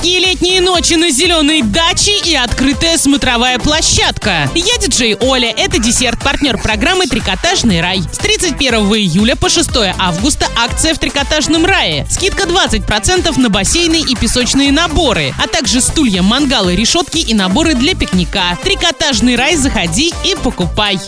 Жаркие летние ночи на зеленой даче и открытая смотровая площадка. Я диджей Оля, это десерт, партнер программы «Трикотажный рай». С 31 июля по 6 августа акция в «Трикотажном рае». Скидка 20% на бассейны и песочные наборы, а также стулья, мангалы, решетки и наборы для пикника. «Трикотажный рай» заходи и покупай.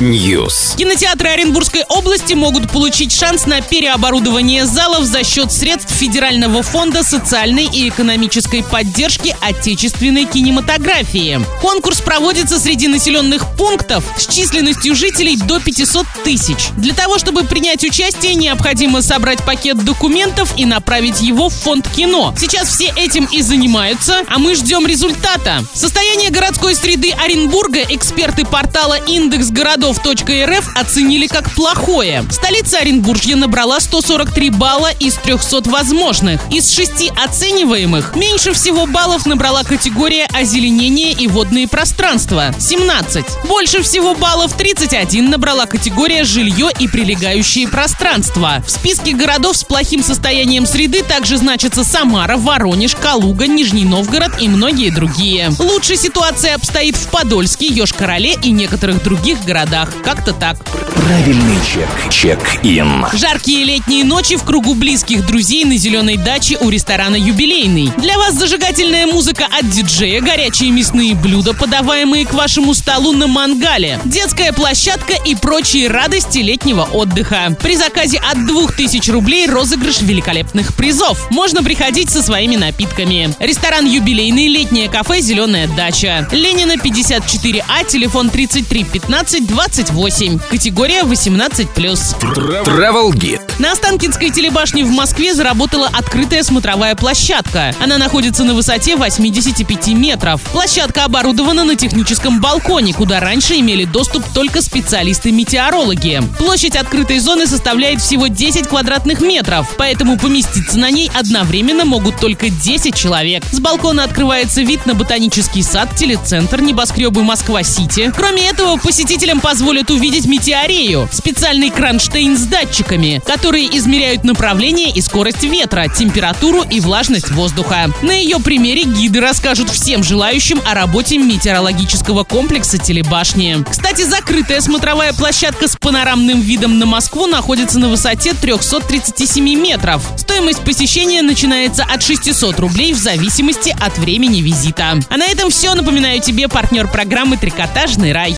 News. Кинотеатры Оренбургской области могут получить шанс на переоборудование залов за счет средств Федерального фонда социальной и экономической поддержки отечественной кинематографии. Конкурс проводится среди населенных пунктов с численностью жителей до 500 тысяч. Для того, чтобы принять участие, необходимо собрать пакет документов и направить его в фонд кино. Сейчас все этим и занимаются, а мы ждем результата. Состояние городской среды Оренбурга эксперты портала индексгородов.рф оценили как плохое. Столица Оренбуржья набрала 143 балла из 300 возможных. Из шести оцениваемых меньше всего баллов набрала категория озеленение и водные пространства – 17. Больше всего баллов 31 набрала категория жилье и прилегающие пространства. В списке городов с плохим состоянием среды также значатся Самара, Воронеж, Калуга, Нижний Новгород и многие другие. Лучше ситуация обстоит в Подольске, Йошкар-Оле и некоторых других городах. Как-то так. Правильный чек. Чек-ин. Жаркие летние ночи в кругу близких друзей на зеленой даче у ресторана «Юбилейный». Для вас зажигательная музыка от диджея, горячие мясные блюда, подаваемые к вашему столу на мангале, детская площадка и прочие радости летнего отдыха. При заказе от 2000 рублей розыгрыш великолепных призов. Можно приходить со своими напитками. Ресторан «Юбилейный», летнее кафе «Зеленая дача». Ленина 54А, телефон 33 15 28. Категория 18+. Travel Guide. На Останкинской телебашне в Москве заработала открытая смотровая площадка. Она находится на высоте 85 метров. Площадка оборудована на техническом балконе, куда раньше имели доступ только специалисты-метеорологи. Площадь открытой зоны составляет всего 10 квадратных метров, поэтому поместиться на ней одновременно могут только 10 человек. С балкона открывается вид на ботанический сад, телецентр, небоскребы Москва-Сити. Кроме этого, посетителям позволят увидеть метеорею – специальный кронштейн с датчиками, которые измеряют направление и скорость ветра, температуру и влажность воздуха. На ее примере гиды расскажут всем желающим о работе метеорологического комплекса телебашни. Кстати, закрытая смотровая площадка с панорамным видом на Москву находится на высоте 337 метров. Стоимость посещения начинается от 600 рублей в зависимости от времени визита. А на этом все. Напоминаю тебе партнер программы «Трикотажный рай».